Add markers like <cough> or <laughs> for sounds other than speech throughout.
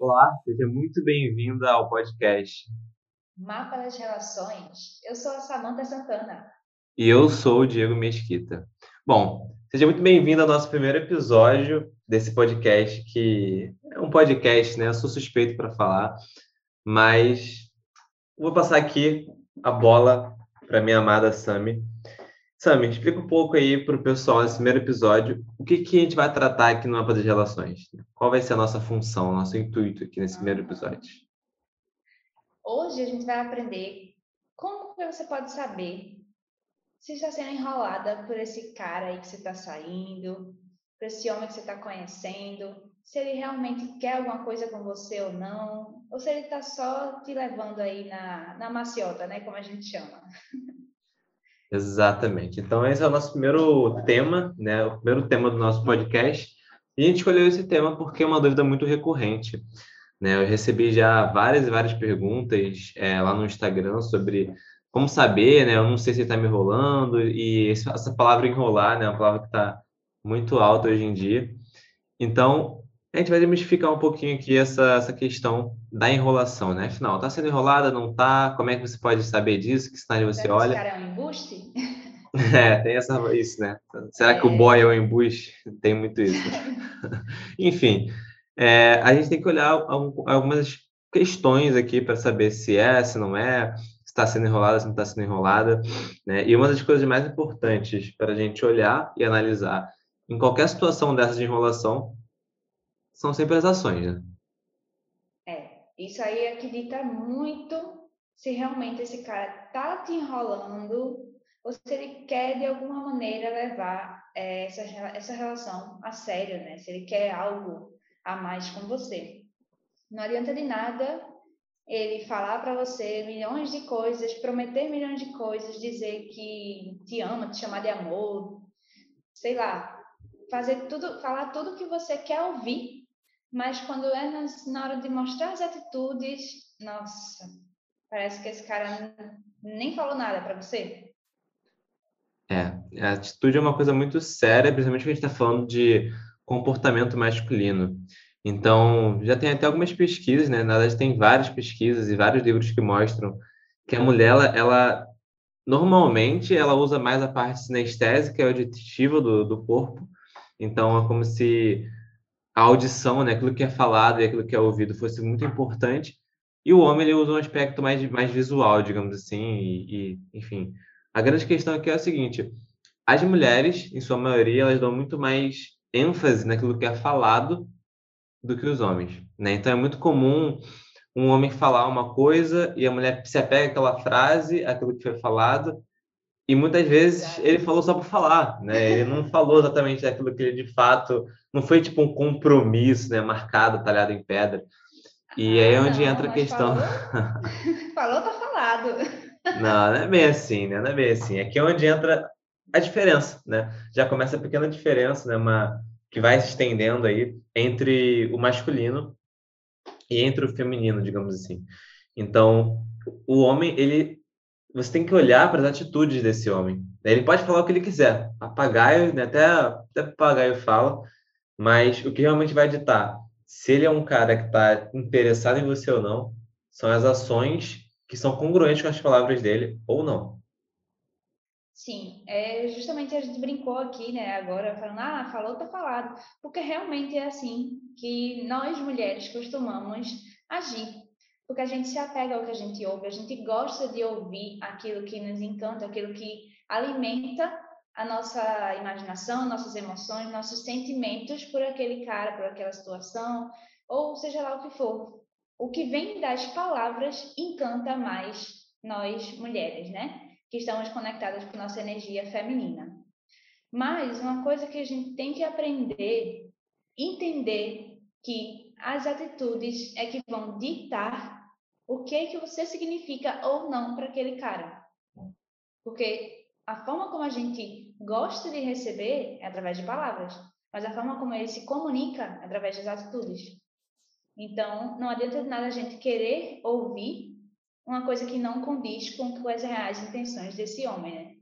Olá, seja muito bem-vinda ao podcast. Mapa das Relações. Eu sou a Samanta Santana. E eu sou o Diego Mesquita. Bom, seja muito bem-vindo ao nosso primeiro episódio desse podcast, que é um podcast, né? Eu sou suspeito para falar, mas vou passar aqui a bola para minha amada Sami. Sami, explica um pouco aí para o pessoal nesse primeiro episódio o que, que a gente vai tratar aqui no Mapa das Relações. Qual vai ser a nossa função, nosso intuito aqui nesse primeiro episódio? Hoje a gente vai aprender como você pode saber se está sendo enrolada por esse cara aí que você está saindo, por esse homem que você está conhecendo, se ele realmente quer alguma coisa com você ou não, ou se ele está só te levando aí na, na maciota, né, como a gente chama. <laughs> Exatamente. Então, esse é o nosso primeiro tema, né, o primeiro tema do nosso podcast. E a gente escolheu esse tema porque é uma dúvida muito recorrente. Né? Eu recebi já várias e várias perguntas é, lá no Instagram sobre como saber, né? Eu não sei se está me enrolando, e essa palavra enrolar, né? É uma palavra que está muito alta hoje em dia. Então, a gente vai desmistificar um pouquinho aqui essa, essa questão da enrolação, né? Afinal, está sendo enrolada, não está? Como é que você pode saber disso? Que sinal você olha? Esse cara é um embuste? <laughs> É, tem essa, isso, né? Será é... que o é. boy é um embuste? Tem muito isso. <laughs> Enfim, é, a gente tem que olhar algumas questões aqui para saber se é, se não é, está sendo enrolada, se não está sendo enrolada. Né? E uma das coisas mais importantes para a gente olhar e analisar em qualquer situação dessa de enrolação são sempre as ações. Né? É, isso aí acredita muito se realmente esse cara está te enrolando ou se ele quer de alguma maneira levar é, essa, essa relação a sério, né? Se ele quer algo a mais com você. Não adianta de nada ele falar para você milhões de coisas, prometer milhões de coisas, dizer que te ama, te chamar de amor, sei lá, fazer tudo, falar tudo que você quer ouvir, mas quando é na, na hora de mostrar as atitudes, nossa, parece que esse cara nem falou nada para você. É, a atitude é uma coisa muito séria, principalmente quando a gente está falando de comportamento masculino. Então, já tem até algumas pesquisas, né? Na verdade, tem várias pesquisas e vários livros que mostram que a mulher, ela, ela normalmente, ela usa mais a parte sinestésica e auditiva do, do corpo. Então, é como se a audição, né? Aquilo que é falado e aquilo que é ouvido fosse muito importante. E o homem, ele usa um aspecto mais, mais visual, digamos assim, e, e enfim. A grande questão aqui é a seguinte, as mulheres, em sua maioria, elas dão muito mais ênfase naquilo que é falado do que os homens, né? Então é muito comum um homem falar uma coisa e a mulher se apega àquela frase, aquilo que foi falado, e muitas vezes ele falou só por falar, né? Ele não <laughs> falou exatamente aquilo que ele de fato não foi tipo um compromisso, né? Marcado, talhado em pedra. E aí é onde não, entra a questão. Falou, <laughs> falou, tá falado. Não, não é bem assim, né? Não é bem assim. Aqui é onde entra a diferença, né? Já começa a pequena diferença, né? Uma que vai se estendendo aí entre o masculino e entre o feminino, digamos assim. Então, o homem, ele você tem que olhar para as atitudes desse homem. Ele pode falar o que ele quiser, papagaio, né? até, até papagaio fala, mas o que realmente vai ditar se ele é um cara que está interessado em você ou não são as ações que são congruentes com as palavras dele ou não. Sim, é, justamente a gente brincou aqui, né, agora, falando, ah, falou, tá falado, porque realmente é assim que nós mulheres costumamos agir, porque a gente se apega ao que a gente ouve, a gente gosta de ouvir aquilo que nos encanta, aquilo que alimenta a nossa imaginação, nossas emoções, nossos sentimentos por aquele cara, por aquela situação, ou seja lá o que for. O que vem das palavras encanta mais nós mulheres, né? que estamos conectadas com nossa energia feminina. Mas uma coisa que a gente tem que aprender, entender que as atitudes é que vão ditar o que é que você significa ou não para aquele cara. Porque a forma como a gente gosta de receber é através de palavras, mas a forma como ele se comunica é através das atitudes. Então, não adianta nada a gente querer ouvir uma coisa que não condiz com as reais intenções desse homem, né?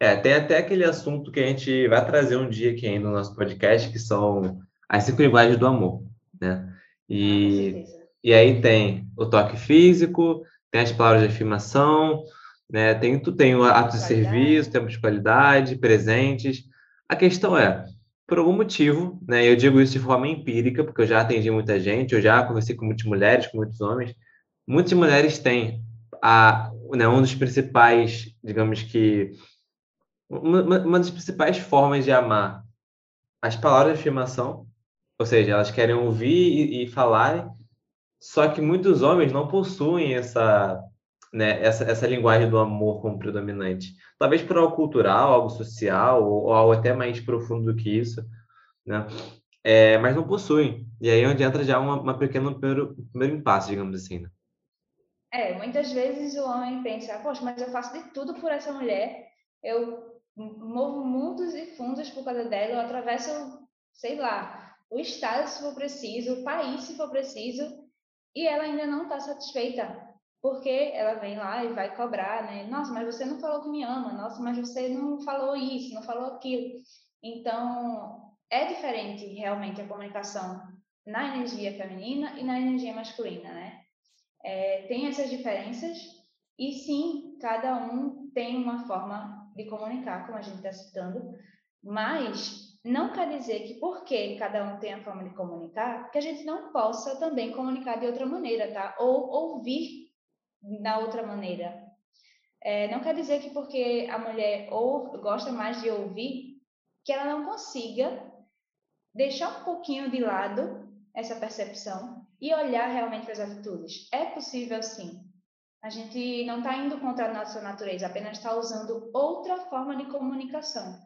É, tem até aquele assunto que a gente vai trazer um dia aqui ainda no nosso podcast, que são as cinco linguagens do amor, né? E, ah, e aí tem o toque físico, tem as palavras de afirmação, né? Tem, tu tem o ato de serviço, tempo de qualidade, presentes. A questão é, por algum motivo, né? Eu digo isso de forma empírica, porque eu já atendi muita gente, eu já conversei com muitas mulheres, com muitos homens. Muitas mulheres têm a, né, um dos principais, digamos que uma, uma das principais formas de amar as palavras de afirmação, ou seja, elas querem ouvir e, e falar, só que muitos homens não possuem essa, né, essa, essa linguagem do amor como predominante. Talvez por algo cultural, algo social, ou, ou algo até mais profundo do que isso, né? É, mas não possuem. E aí é onde entra já uma, uma pequena primeiro, primeiro impasse, digamos assim. Né? É, muitas vezes o homem pensa, poxa, mas eu faço de tudo por essa mulher, eu movo mundos e fundos por causa dela, eu atravesso, sei lá, o estado se for preciso, o país se for preciso, e ela ainda não está satisfeita, porque ela vem lá e vai cobrar, né? Nossa, mas você não falou que me ama, nossa, mas você não falou isso, não falou aquilo. Então, é diferente realmente a comunicação na energia feminina e na energia masculina, né? É, tem essas diferenças e sim, cada um tem uma forma de comunicar, como a gente está citando, mas não quer dizer que porque cada um tem a forma de comunicar, que a gente não possa também comunicar de outra maneira, tá? Ou ouvir da outra maneira. É, não quer dizer que porque a mulher ou gosta mais de ouvir, que ela não consiga deixar um pouquinho de lado essa percepção e olhar realmente para as atitudes. É possível sim. A gente não está indo contra a nossa natureza, apenas está usando outra forma de comunicação.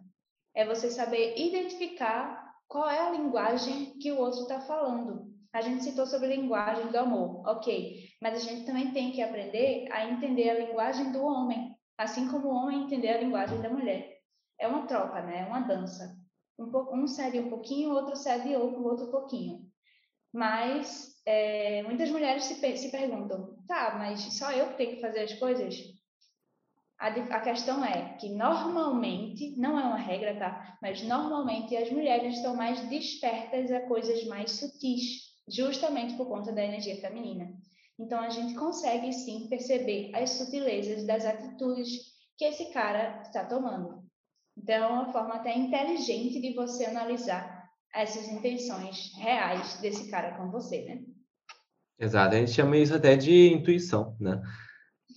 É você saber identificar qual é a linguagem que o outro está falando. A gente citou sobre linguagem do amor, ok, mas a gente também tem que aprender a entender a linguagem do homem, assim como o homem entender a linguagem da mulher. É uma troca, né? É uma dança. Um, um cede um pouquinho, o outro cede outro, outro pouquinho. Mas é, muitas mulheres se, se perguntam, tá, mas só eu que tenho que fazer as coisas? A, a questão é que normalmente, não é uma regra, tá? Mas normalmente as mulheres estão mais despertas a coisas mais sutis, justamente por conta da energia feminina. Então a gente consegue sim perceber as sutilezas das atitudes que esse cara está tomando. Então é uma forma até inteligente de você analisar essas intenções reais desse cara com você, né? Exato, a gente chama isso até de intuição, né?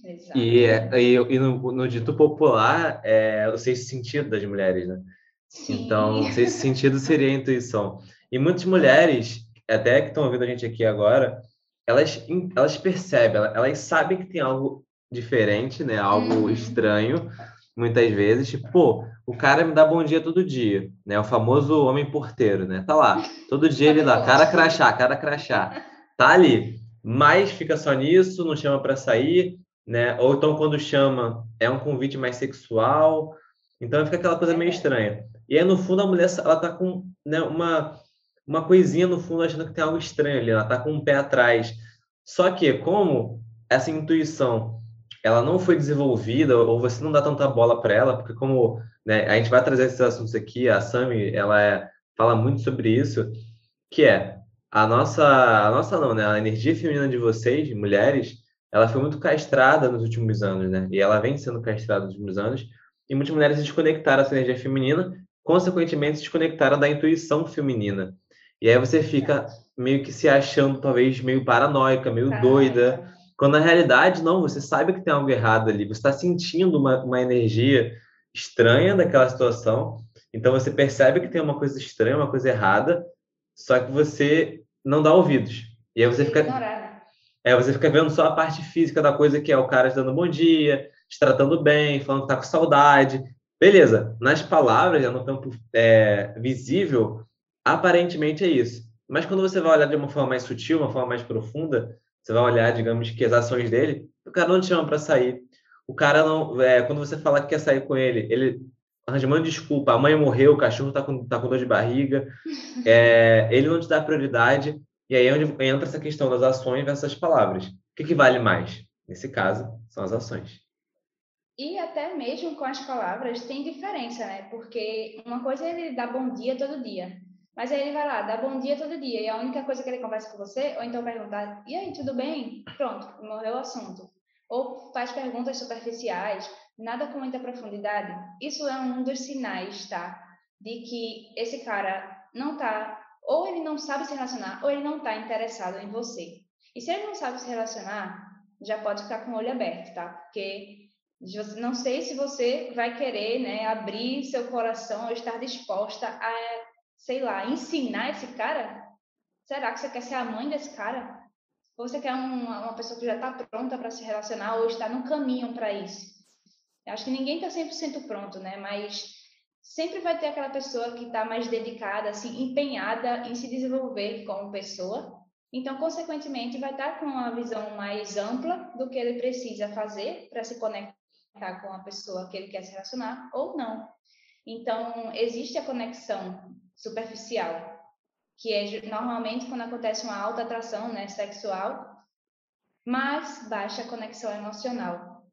Exato. E, é, e, e no, no, dito popular, é o sexto sentido das mulheres, né? Sim. Então, o sexto sentido seria a intuição. E muitas mulheres, até que estão ouvindo a gente aqui agora, elas, elas percebem, elas sabem que tem algo diferente, né? Algo uhum. estranho, muitas vezes, tipo, pô, o cara me dá bom dia todo dia, né? O famoso homem porteiro, né? Tá lá, todo dia ele dá cara crachá, cara crachá. Tá ali, mas fica só nisso, não chama para sair, né? Ou então quando chama, é um convite mais sexual. Então fica aquela coisa meio estranha. E aí no fundo a mulher ela tá com, né, uma uma coisinha no fundo achando que tem algo estranho ali, ela tá com um pé atrás. Só que como essa intuição ela não foi desenvolvida ou você não dá tanta bola para ela, porque como né, a gente vai trazer esses assuntos aqui, a Sami, ela é, fala muito sobre isso, que é a nossa, a nossa não, né, a energia feminina de vocês, mulheres, ela foi muito castrada nos últimos anos, né, e ela vem sendo castrada nos últimos anos, e muitas mulheres se desconectaram dessa energia feminina, consequentemente se desconectaram da intuição feminina. E aí você fica meio que se achando talvez meio paranoica, meio doida, quando na realidade, não, você sabe que tem algo errado ali, você está sentindo uma, uma energia estranha daquela situação, então você percebe que tem uma coisa estranha, uma coisa errada, só que você não dá ouvidos. E aí você fica. É, você fica vendo só a parte física da coisa, que é o cara te dando bom dia, te tratando bem, falando que tá com saudade. Beleza, nas palavras, no campo é, visível, aparentemente é isso. Mas quando você vai olhar de uma forma mais sutil, uma forma mais profunda, você vai olhar, digamos, que as ações dele, o cara não te chama para sair. O cara não. É, quando você fala que quer sair com ele, ele arranja uma desculpa. A mãe morreu, o cachorro tá com, tá com dor de barriga. <laughs> É, ele não te dá prioridade. E aí é onde entra essa questão das ações versus as palavras. O que, que vale mais? Nesse caso, são as ações. E até mesmo com as palavras tem diferença, né? Porque uma coisa é ele dar bom dia todo dia. Mas aí ele vai lá, dá bom dia todo dia, e a única coisa que ele conversa com você, ou então perguntar, e aí, tudo bem? Pronto, morreu o assunto. Ou faz perguntas superficiais, nada com muita profundidade. Isso é um dos sinais, tá? De que esse cara não tá, ou ele não sabe se relacionar, ou ele não tá interessado em você. E se ele não sabe se relacionar, já pode ficar com o olho aberto, tá? Porque não sei se você vai querer, né, abrir seu coração ou estar disposta a sei lá, ensinar esse cara? Será que você quer ser a mãe desse cara? Ou você quer uma, uma pessoa que já está pronta para se relacionar ou está no caminho para isso? Eu acho que ninguém está 100% pronto, né? Mas sempre vai ter aquela pessoa que está mais dedicada, assim, empenhada em se desenvolver como pessoa. Então, consequentemente, vai estar tá com uma visão mais ampla do que ele precisa fazer para se conectar com a pessoa que ele quer se relacionar ou não. Então, existe a conexão superficial, que é normalmente quando acontece uma alta atração né, sexual, mas baixa conexão emocional.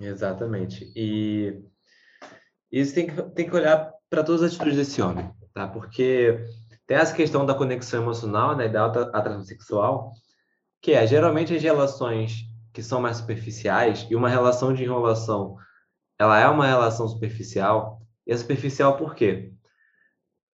Exatamente. E isso tem que, tem que olhar para todas as atitudes desse homem, tá? Porque tem essa questão da conexão emocional, né, da alta atração sexual, que é geralmente as relações que são mais superficiais e uma relação de enrolação, ela é uma relação superficial. E é superficial por quê?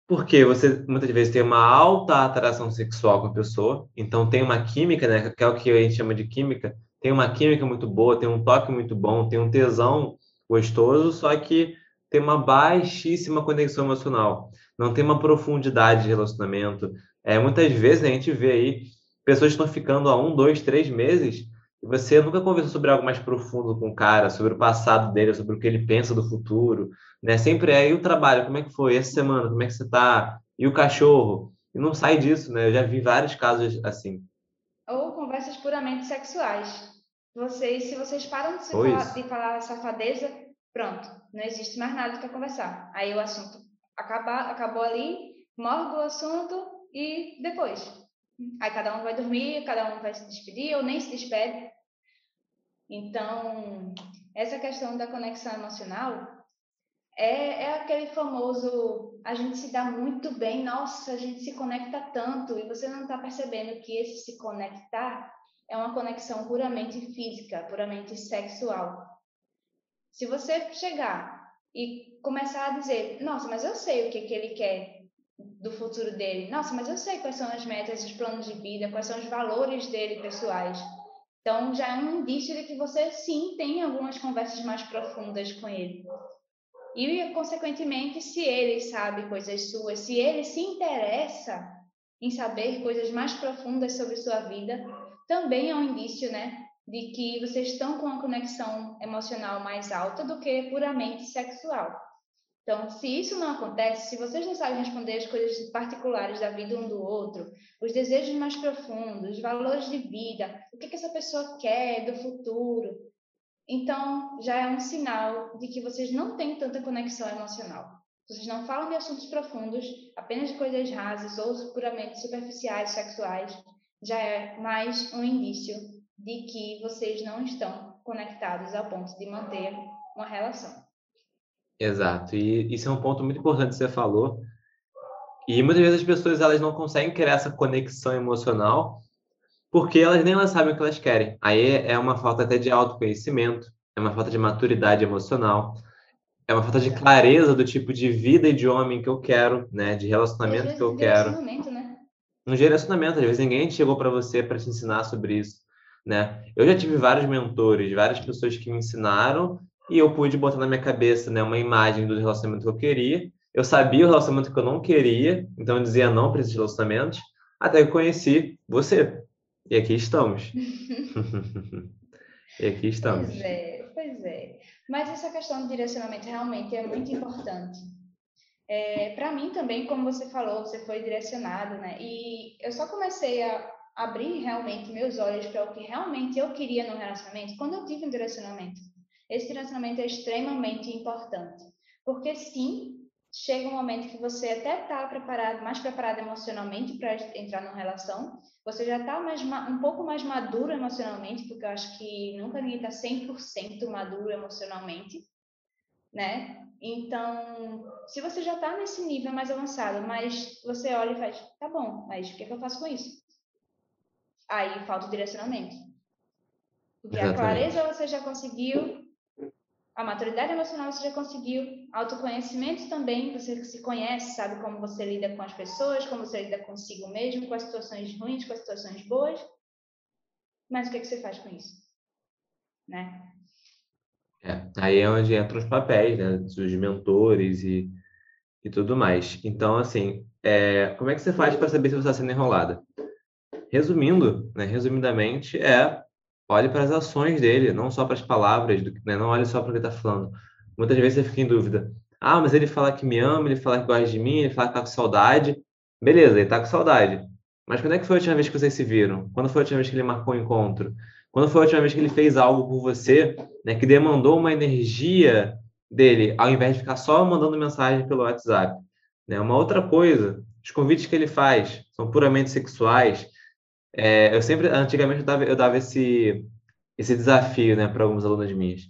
Porque você muitas vezes tem uma alta atração sexual com a pessoa, então tem uma química, né, que é o que a gente chama de química, tem uma química muito boa, tem um toque muito bom, tem um tesão gostoso, só que tem uma baixíssima conexão emocional, não tem uma profundidade de relacionamento. É, muitas vezes a gente vê aí pessoas que estão ficando há um, dois, três meses e você nunca conversou sobre algo mais profundo com o cara, sobre o passado dele, sobre o que ele pensa do futuro, né? Sempre é, e o trabalho, como é que foi? Essa semana, como é que você tá? E o cachorro? E não sai disso, né? Eu já vi vários casos assim. Ou conversas puramente sexuais. Vocês, se vocês param de, falar, de falar safadeza, pronto, não existe mais nada para conversar. Aí o assunto acabou ali, morre o assunto e depois. Aí cada um vai dormir, cada um vai se despedir ou nem se despede. Então, essa questão da conexão emocional é, é aquele famoso a gente se dá muito bem, nossa, a gente se conecta tanto e você não está percebendo que esse se conectar é uma conexão puramente física, puramente sexual. Se você chegar e começar a dizer, nossa, mas eu sei o que, que ele quer do futuro dele. Nossa, mas eu sei quais são as metas, os planos de vida, quais são os valores dele pessoais. Então já é um indício de que você sim tem algumas conversas mais profundas com ele. E, consequentemente, se ele sabe coisas suas, se ele se interessa em saber coisas mais profundas sobre sua vida, também é um indício, né, de que vocês estão com uma conexão emocional mais alta do que puramente sexual. Então, se isso não acontece, se vocês não sabem responder as coisas particulares da vida um do outro, os desejos mais profundos, os valores de vida, o que, que essa pessoa quer do futuro, então já é um sinal de que vocês não têm tanta conexão emocional. Vocês não falam de assuntos profundos, apenas de coisas rasas ou puramente superficiais, sexuais, já é mais um indício de que vocês não estão conectados ao ponto de manter uma relação. Exato. E isso é um ponto muito importante que você falou. E muitas vezes as pessoas elas não conseguem criar essa conexão emocional porque elas nem elas sabem o que elas querem. Aí é uma falta até de autoconhecimento, é uma falta de maturidade emocional, é uma falta de clareza do tipo de vida e de homem que eu quero, né, de relacionamento que eu quero. Né? Um direcionamento, às vezes ninguém chegou para você para te ensinar sobre isso, né? Eu já tive vários mentores, várias pessoas que me ensinaram e eu pude botar na minha cabeça né, uma imagem do relacionamento que eu queria. Eu sabia o relacionamento que eu não queria, então eu dizia não para esses relacionamentos, até que conheci você. E aqui estamos. <laughs> e aqui estamos. Pois é, pois é. Mas essa questão do direcionamento realmente é muito importante. É, para mim também, como você falou, você foi direcionado, né? E eu só comecei a abrir realmente meus olhos para o que realmente eu queria no relacionamento quando eu tive um direcionamento esse direcionamento é extremamente importante. Porque sim, chega um momento que você até está preparado, mais preparado emocionalmente para entrar numa relação, você já está um pouco mais maduro emocionalmente, porque eu acho que nunca ninguém está 100% maduro emocionalmente. né? Então, se você já está nesse nível mais avançado, mas você olha e faz, tá bom, mas o que, é que eu faço com isso? Aí falta o direcionamento. Porque Exatamente. a clareza você já conseguiu, a maturidade emocional você já conseguiu, autoconhecimento também, você se conhece, sabe como você lida com as pessoas, como você lida consigo mesmo, com as situações ruins, com as situações boas. Mas o que, é que você faz com isso? Né? É, aí é onde entram os papéis, né, dos mentores e, e tudo mais. Então, assim, é, como é que você faz para saber se você está sendo enrolada? Resumindo, né, resumidamente, é olhe para as ações dele, não só para as palavras, né, não olhe só para o que ele está falando. Muitas vezes você fica em dúvida. Ah, mas ele fala que me ama, ele fala que gosta de mim, ele fala que está com saudade. Beleza, ele está com saudade. Mas quando é que foi a última vez que vocês se viram? Quando foi a última vez que ele marcou um encontro? Quando foi a última vez que ele fez algo por você, né, que demandou uma energia dele, ao invés de ficar só mandando mensagem pelo WhatsApp? Né? Uma outra coisa, os convites que ele faz são puramente sexuais. É, eu sempre, antigamente, eu dava, eu dava esse, esse desafio né, para alguns alunos minhas.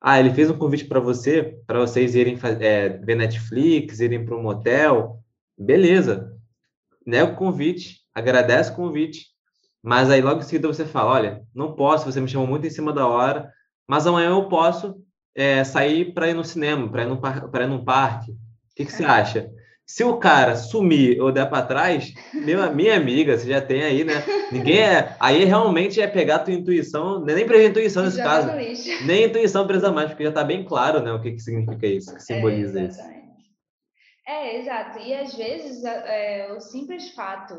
Ah, ele fez um convite para você, para vocês irem é, ver Netflix, irem para um motel. Beleza. Nega o convite, agradece o convite, mas aí logo em seguida você fala, olha, não posso, você me chamou muito em cima da hora, mas amanhã eu posso é, sair para ir no cinema, para ir, no ir num parque. O que, que você acha? Se o cara sumir ou der para trás, meu, minha amiga, você já tem aí, né? Ninguém é. Aí realmente é pegar a tua intuição, nem para intuição nesse já caso. Nem intuição precisa mais, porque já está bem claro, né? O que, que significa isso, o que simboliza é, isso. É, exato. E às vezes é, o simples fato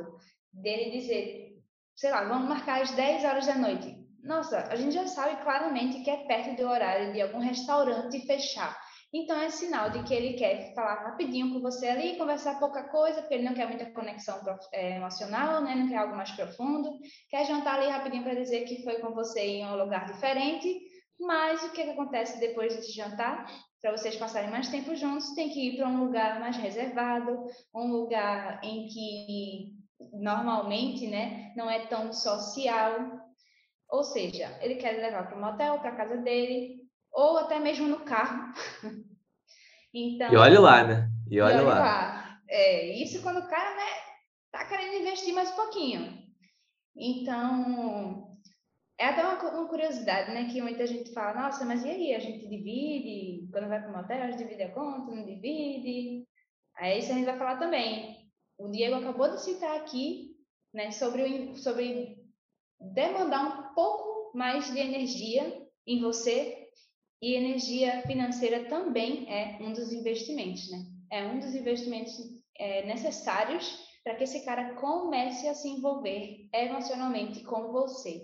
dele dizer, sei lá, vamos marcar às 10 horas da noite. Nossa, a gente já sabe claramente que é perto do horário de algum restaurante fechar. Então é sinal de que ele quer falar rapidinho com você ali, conversar pouca coisa, porque ele não quer muita conexão é, emocional, né? não quer algo mais profundo. Quer jantar ali rapidinho para dizer que foi com você em um lugar diferente. Mas o que, que acontece depois desse jantar? Para vocês passarem mais tempo juntos, tem que ir para um lugar mais reservado, um lugar em que normalmente, né, não é tão social. Ou seja, ele quer levar para o motel, para casa dele, ou até mesmo no carro. <laughs> então, e olhe lá, né? E olhe, e olhe lá. lá. É, isso quando o cara, né, tá querendo investir mais um pouquinho. Então, é até uma, uma, curiosidade, né? Que muita gente fala, nossa, mas e aí? A gente divide? Quando vai para o motel, a gente divide a conta, não divide? Aí isso a gente vai falar também. O Diego acabou de citar aqui, né, sobre, sobre demandar um pouco mais de energia em você e energia financeira também é um dos investimentos, né? É um dos investimentos é, necessários para que esse cara comece a se envolver emocionalmente com você.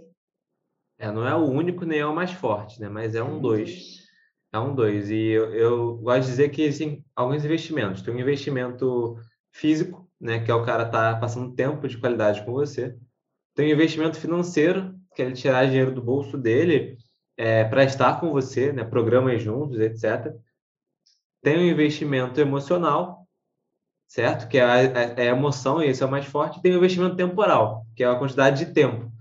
É, não é o único nem é o mais forte, né? Mas é um dois. É um dois. E eu, eu gosto de dizer que existem alguns investimentos. Tem um investimento físico, né, que é o cara tá passando tempo de qualidade com você. Tem o investimento financeiro, que é ele tirar dinheiro do bolso dele é, para estar com você, né, programas juntos, etc. Tem o investimento emocional, certo? Que é a, é, é a emoção, e esse é o mais forte. Tem o investimento temporal, que é a quantidade de tempo.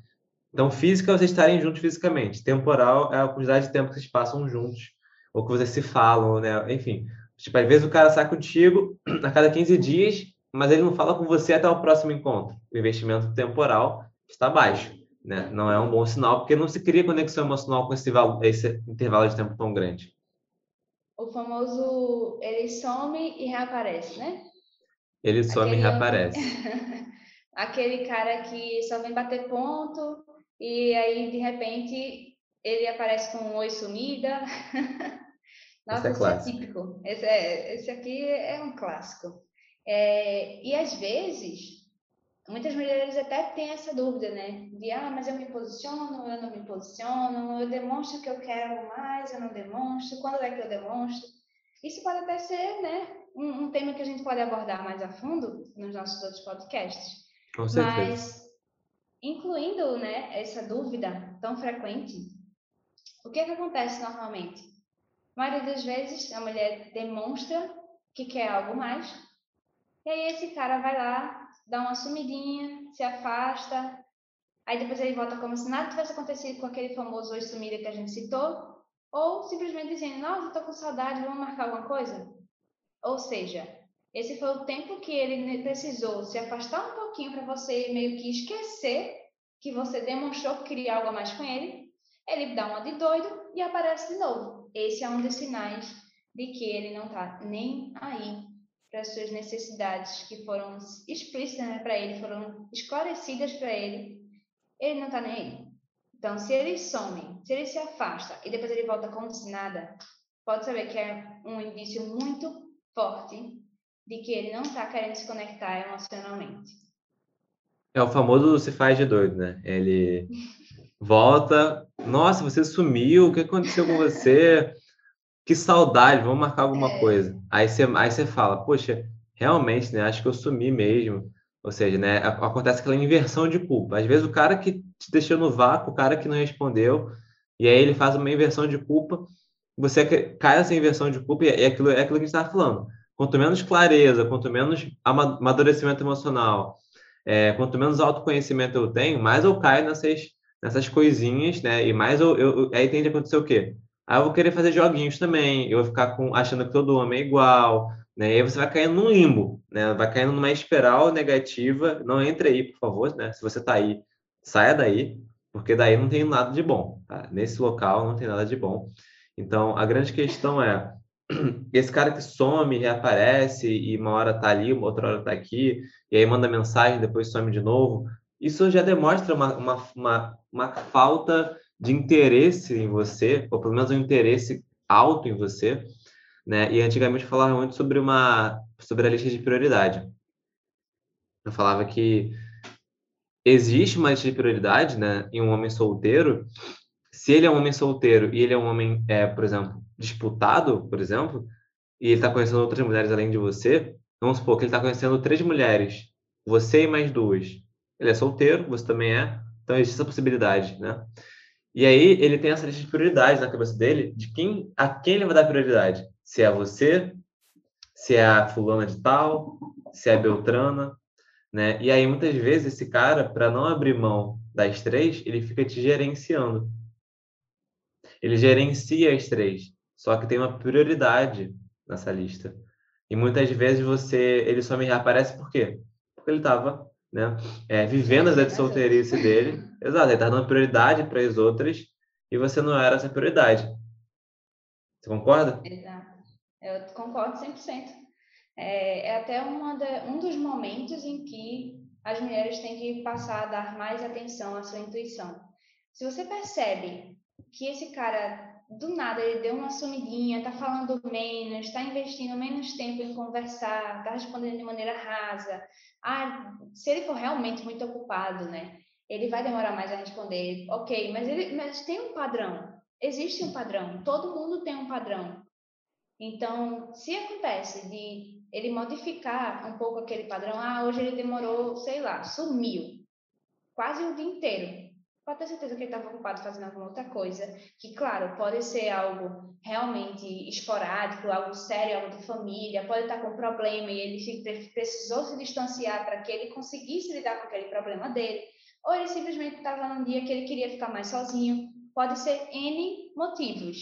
Então, física vocês estarem juntos fisicamente. Temporal é a quantidade de tempo que vocês passam juntos, ou que vocês se falam, né? Enfim, tipo, às vezes o cara sai contigo a cada 15 dias mas ele não fala com você até o próximo encontro. O investimento temporal está baixo. Né? Não é um bom sinal, porque não se cria conexão emocional com esse, esse intervalo de tempo tão grande. O famoso ele some e reaparece, né? Ele some Aquele... e reaparece. <laughs> Aquele cara que só vem bater ponto e aí, de repente, ele aparece com um oi sumida. <laughs> Nossa, esse é, é típico. Esse, é, esse aqui é um clássico. É, e às vezes, muitas mulheres até têm essa dúvida, né? De, ah, mas eu me posiciono, eu não me posiciono, eu demonstro que eu quero mais, eu não demonstro, quando é que eu demonstro? Isso pode até ser, né, um, um tema que a gente pode abordar mais a fundo nos nossos outros podcasts. Com certeza. Mas, incluindo, né, essa dúvida tão frequente, o que, é que acontece normalmente? A maioria das vezes, a mulher demonstra que quer algo mais, e aí esse cara vai lá, dá uma sumidinha, se afasta, aí depois ele volta como se nada tivesse acontecido com aquele famoso oi sumida que a gente citou, ou simplesmente dizendo, nossa, estou com saudade, vamos marcar alguma coisa? Ou seja, esse foi o tempo que ele precisou se afastar um pouquinho para você meio que esquecer que você demonstrou que queria algo a mais com ele. Ele dá uma de doido e aparece de novo. Esse é um dos sinais de que ele não está nem aí para as suas necessidades que foram explícitas né, para ele, foram esclarecidas para ele. Ele não está nem aí. Então, se ele some, se ele se afasta e depois ele volta como se nada, pode saber que é um indício muito forte de que ele não está querendo se conectar emocionalmente. É o famoso se faz de doido, né? Ele <laughs> volta, nossa, você sumiu, o que aconteceu com você? Que saudade, vamos marcar alguma é. coisa. Aí você, aí você fala, poxa, realmente, né? Acho que eu sumi mesmo. Ou seja, né, acontece aquela inversão de culpa. Às vezes o cara que te deixou no vácuo, o cara que não respondeu, e aí ele faz uma inversão de culpa, você cai nessa inversão de culpa e é aquilo, é aquilo que a gente estava falando. Quanto menos clareza, quanto menos amadurecimento emocional, é, quanto menos autoconhecimento eu tenho, mais eu caio nessas, nessas coisinhas, né? E mais eu, eu, aí tende a acontecer o quê? Aí eu vou querer fazer joguinhos também, eu vou ficar com, achando que todo homem é igual, né? E aí você vai caindo num limbo, né? Vai caindo numa espiral negativa. Não entre aí, por favor, né? Se você está aí, saia daí, porque daí não tem nada de bom, tá? Nesse local não tem nada de bom. Então, a grande questão é <clears throat> esse cara que some, reaparece e uma hora tá ali, uma outra hora tá aqui, e aí manda mensagem, depois some de novo. Isso já demonstra uma, uma, uma, uma falta de interesse em você, ou pelo menos um interesse alto em você, né? E antigamente falava muito sobre uma sobre a lista de prioridade. Eu falava que existe uma lista de prioridade, né, em um homem solteiro. Se ele é um homem solteiro e ele é um homem, é, por exemplo, disputado, por exemplo, e ele está conhecendo outras mulheres além de você, vamos supor que ele está conhecendo três mulheres, você e mais duas. Ele é solteiro, você também é, então existe essa possibilidade, né? E aí ele tem essa lista de prioridades na cabeça dele, de quem a quem ele vai dar prioridade se é você, se é a fulana de tal, se é a Beltrana, né? E aí muitas vezes esse cara, para não abrir mão das três, ele fica te gerenciando. Ele gerencia as três, só que tem uma prioridade nessa lista. E muitas vezes você, ele só me reaparece por quê? Porque ele estava, né, é, vivendo a vida de solteirice dele. Exato, ele estava dando prioridade para as outras e você não era essa prioridade. Você concorda? Exato. Eu concordo 100%. É, é até de, um dos momentos em que as mulheres têm que passar a dar mais atenção à sua intuição. Se você percebe que esse cara, do nada, ele deu uma sumidinha, tá falando menos, está investindo menos tempo em conversar, tá respondendo de maneira rasa, ah, se ele for realmente muito ocupado, né? Ele vai demorar mais a responder, ok, mas, ele, mas tem um padrão, existe um padrão, todo mundo tem um padrão. Então, se acontece de ele modificar um pouco aquele padrão, ah, hoje ele demorou, sei lá, sumiu quase o dia inteiro. Pode ter certeza que ele estava ocupado fazendo alguma outra coisa, que, claro, pode ser algo realmente esporádico, algo sério, algo de família, pode estar com problema e ele precisou se distanciar para que ele conseguisse lidar com aquele problema dele, ou ele simplesmente estava num dia que ele queria ficar mais sozinho, pode ser N motivos.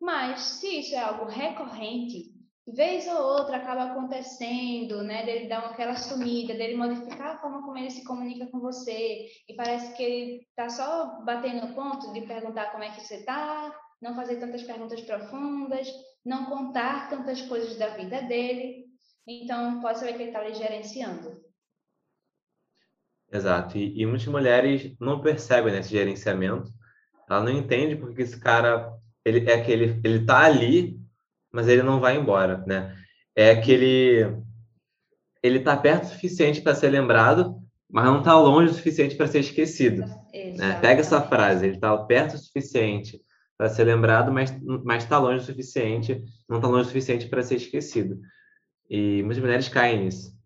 Mas se isso é algo recorrente, vez ou outra acaba acontecendo, né, dele dar aquela sumida, dele modificar a forma como ele se comunica com você, e parece que ele tá só batendo no ponto de perguntar como é que você tá, não fazer tantas perguntas profundas, não contar tantas coisas da vida dele. Então, pode saber que ele está lhe gerenciando. Exato. E, e muitas mulheres não percebem esse gerenciamento. Ela não entende porque esse cara ele é aquele, ele tá ali, mas ele não vai embora, né? É aquele, ele tá perto o suficiente para ser lembrado, mas não tá longe o suficiente para ser esquecido. Né? Pega essa frase, ele tá perto o suficiente para ser lembrado, mas mas está longe o suficiente, não está longe o suficiente para ser esquecido. E muitas mulheres caem nisso.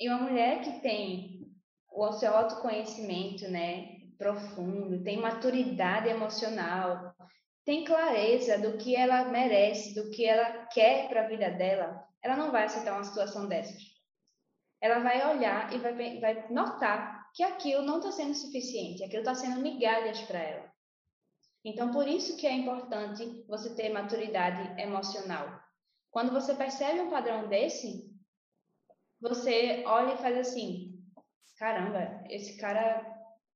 E uma mulher que tem o seu autoconhecimento, né, profundo, tem maturidade emocional, tem clareza do que ela merece, do que ela quer para a vida dela, ela não vai aceitar uma situação dessas. Ela vai olhar e vai, vai notar que aquilo não está sendo suficiente, aquilo está sendo migalhas para ela. Então, por isso que é importante você ter maturidade emocional. Quando você percebe um padrão desse, você olha e faz assim: caramba, esse cara,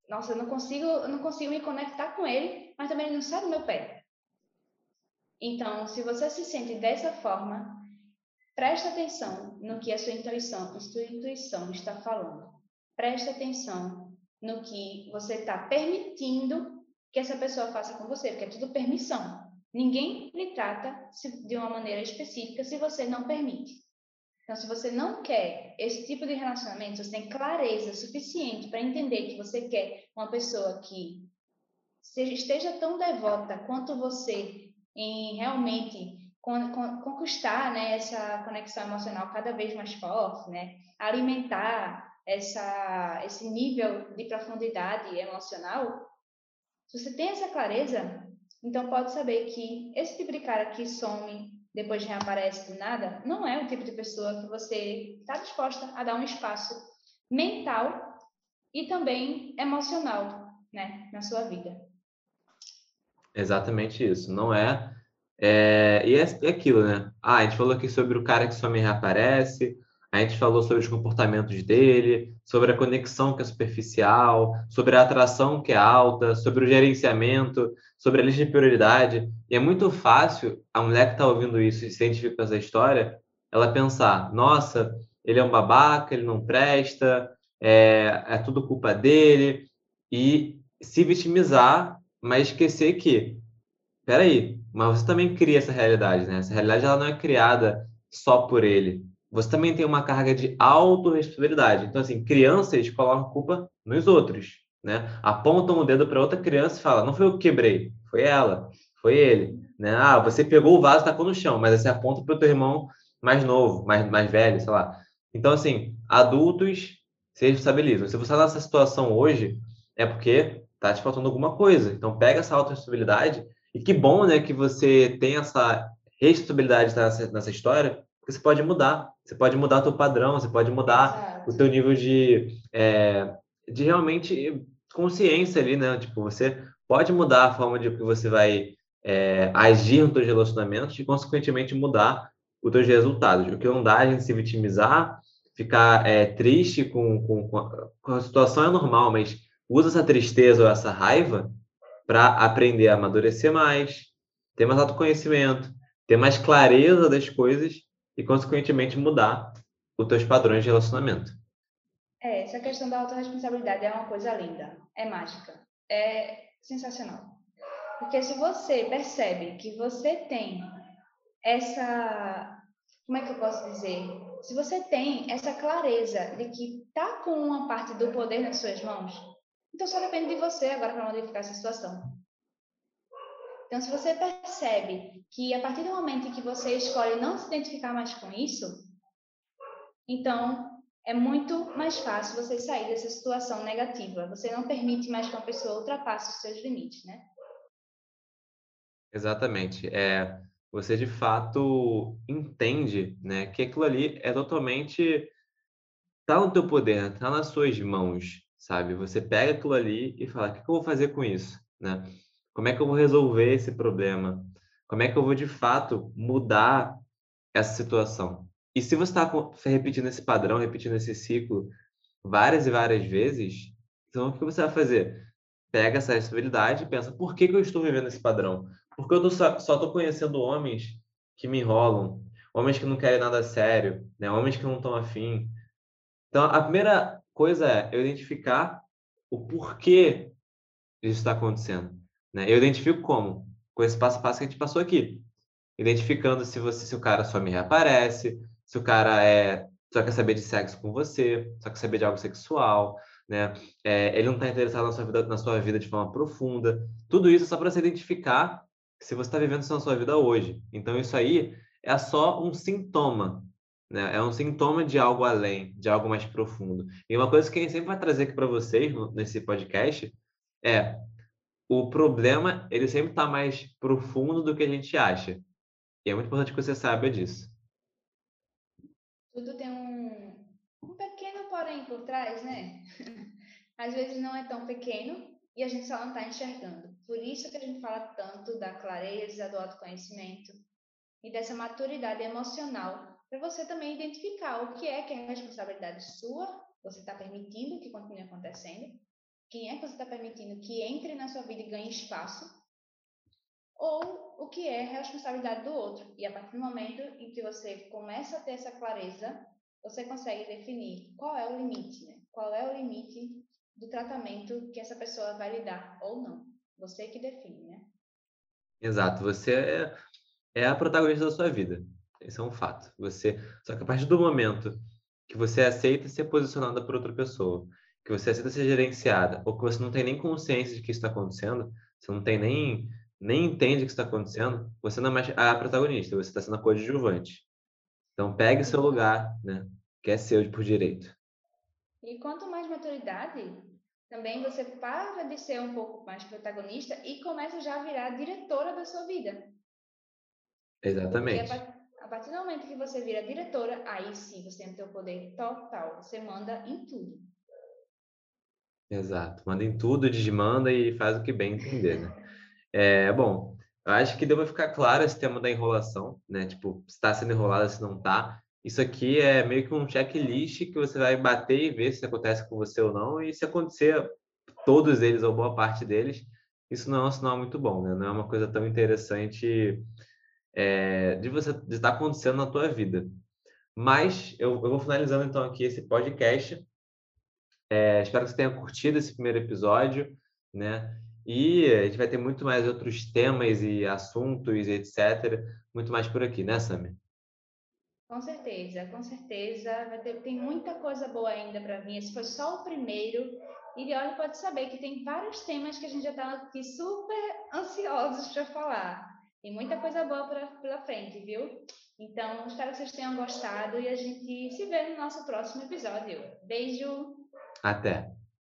nossa, eu não consigo, eu não consigo me conectar com ele, mas também ele não sai do meu pé. Então, se você se sente dessa forma, preste atenção no que a sua intuição, a sua intuição está falando. Preste atenção no que você está permitindo que essa pessoa faça com você, porque é tudo permissão. Ninguém lhe trata de uma maneira específica se você não permite. Então, se você não quer esse tipo de relacionamento, você tem clareza suficiente para entender que você quer uma pessoa que esteja tão devota quanto você em realmente conquistar né, essa conexão emocional cada vez mais forte, né? alimentar essa, esse nível de profundidade emocional, se você tem essa clareza, então pode saber que esse tipo de cara que some, depois reaparece do nada, não é o tipo de pessoa que você está disposta a dar um espaço mental e também emocional, né, na sua vida. Exatamente isso. Não é, é e é, é aquilo, né? Ah, a gente falou aqui sobre o cara que some e reaparece, a gente falou sobre os comportamentos dele, sobre a conexão que é superficial, sobre a atração que é alta, sobre o gerenciamento, sobre a lista de prioridade. E é muito fácil a mulher que está ouvindo isso e se identifica com essa história, ela pensar: nossa, ele é um babaca, ele não presta, é, é tudo culpa dele, e se vitimizar, mas esquecer que, peraí, mas você também cria essa realidade, né? Essa realidade ela não é criada só por ele você também tem uma carga de autorresponsabilidade. Então, assim, crianças colocam culpa nos outros, né? Apontam o dedo para outra criança e falam, não foi eu que quebrei, foi ela, foi ele, né? Ah, você pegou o vaso e tacou no chão, mas você aponta para o teu irmão mais novo, mais, mais velho, sei lá. Então, assim, adultos se responsabilizam. Se você está nessa situação hoje, é porque tá te faltando alguma coisa. Então, pega essa autorresponsabilidade e que bom, né, que você tem essa responsabilidade nessa, nessa história, porque você pode mudar. Você pode mudar o teu padrão, você pode mudar o teu nível de, é, de realmente consciência ali, né? Tipo, você pode mudar a forma de que você vai é, agir nos teus relacionamentos e, consequentemente, mudar os teus resultados. O que não dá é a gente se vitimizar, ficar é, triste com, com, com, a, situação é normal, mas usa essa tristeza ou essa raiva para aprender a amadurecer mais, ter mais autoconhecimento, ter mais clareza das coisas e, consequentemente, mudar os teus padrões de relacionamento. É, essa questão da autorresponsabilidade é uma coisa linda, é mágica, é sensacional. Porque se você percebe que você tem essa. Como é que eu posso dizer? Se você tem essa clareza de que tá com uma parte do poder nas suas mãos, então só depende de você agora para modificar essa situação. Então, se você percebe que a partir do momento em que você escolhe não se identificar mais com isso, então é muito mais fácil você sair dessa situação negativa. Você não permite mais que uma pessoa ultrapasse os seus limites, né? Exatamente. É, você de fato entende, né, que aquilo ali é totalmente tá no teu poder, tá nas suas mãos, sabe? Você pega aquilo ali e fala: "O que eu vou fazer com isso?", né? Como é que eu vou resolver esse problema? Como é que eu vou de fato mudar essa situação? E se você está repetindo esse padrão, repetindo esse ciclo várias e várias vezes, então o que você vai fazer? Pega essa responsabilidade e pensa: por que, que eu estou vivendo esse padrão? Porque eu tô só estou conhecendo homens que me enrolam, homens que não querem nada sério, né? homens que não estão afim. Então, a primeira coisa é eu identificar o porquê isso está acontecendo. Né? Eu identifico como? Com esse passo a passo que a gente passou aqui. Identificando se você, se o cara só me reaparece, se o cara é só quer saber de sexo com você, só quer saber de algo sexual, né? É, ele não está interessado na sua vida, na sua vida de forma profunda. Tudo isso é só para se identificar se você está vivendo isso na sua vida hoje. Então isso aí é só um sintoma, né? É um sintoma de algo além, de algo mais profundo. E uma coisa que a gente sempre vai trazer aqui para vocês nesse podcast é o problema ele sempre está mais profundo do que a gente acha. E é muito importante que você saiba disso. Tudo tem um, um pequeno porém por trás, né? <laughs> Às vezes não é tão pequeno, e a gente só não está enxergando. Por isso que a gente fala tanto da clareza, do autoconhecimento e dessa maturidade emocional, para você também identificar o que é que é responsabilidade sua, você está permitindo que continue acontecendo, quem é que você está permitindo que entre na sua vida e ganhe espaço, ou o que é responsabilidade do outro. E a partir do momento em que você começa a ter essa clareza, você consegue definir qual é o limite, né? Qual é o limite do tratamento que essa pessoa vai lhe dar ou não. Você que define, né? Exato. Você é, é a protagonista da sua vida. Isso é um fato. Você, só que a partir do momento que você aceita ser posicionada por outra pessoa, que você aceita ser gerenciada, ou que você não tem nem consciência de que isso está acontecendo, você não tem nem nem entende o que está acontecendo, você não é mais a protagonista, você está sendo a coadjuvante. Então pegue seu lugar, né? Que é seu por direito. E quanto mais maturidade, também você para de ser um pouco mais protagonista e começa já a virar diretora da sua vida. Exatamente. A, partir do momento que você vira diretora, aí sim você tem o seu poder total. Você manda em tudo. Exato. Manda em tudo, desmanda e faz o que bem entender, né? <laughs> É, bom, eu acho que deu para ficar claro esse tema da enrolação, né? Tipo, se está sendo enrolada, se não está. Isso aqui é meio que um checklist que você vai bater e ver se acontece com você ou não. E se acontecer, todos eles ou boa parte deles, isso não é um sinal muito bom, né? Não é uma coisa tão interessante é, de você de estar acontecendo na tua vida. Mas eu, eu vou finalizando então aqui esse podcast. É, espero que você tenha curtido esse primeiro episódio, né? E a gente vai ter muito mais outros temas e assuntos, etc. Muito mais por aqui, né, Sami? Com certeza, com certeza. Vai ter, tem muita coisa boa ainda para vir. Esse foi só o primeiro. E olha, pode saber que tem vários temas que a gente já está aqui super ansiosos para falar. Tem muita coisa boa pra, pela frente, viu? Então, espero que vocês tenham gostado e a gente se vê no nosso próximo episódio. Beijo! Até!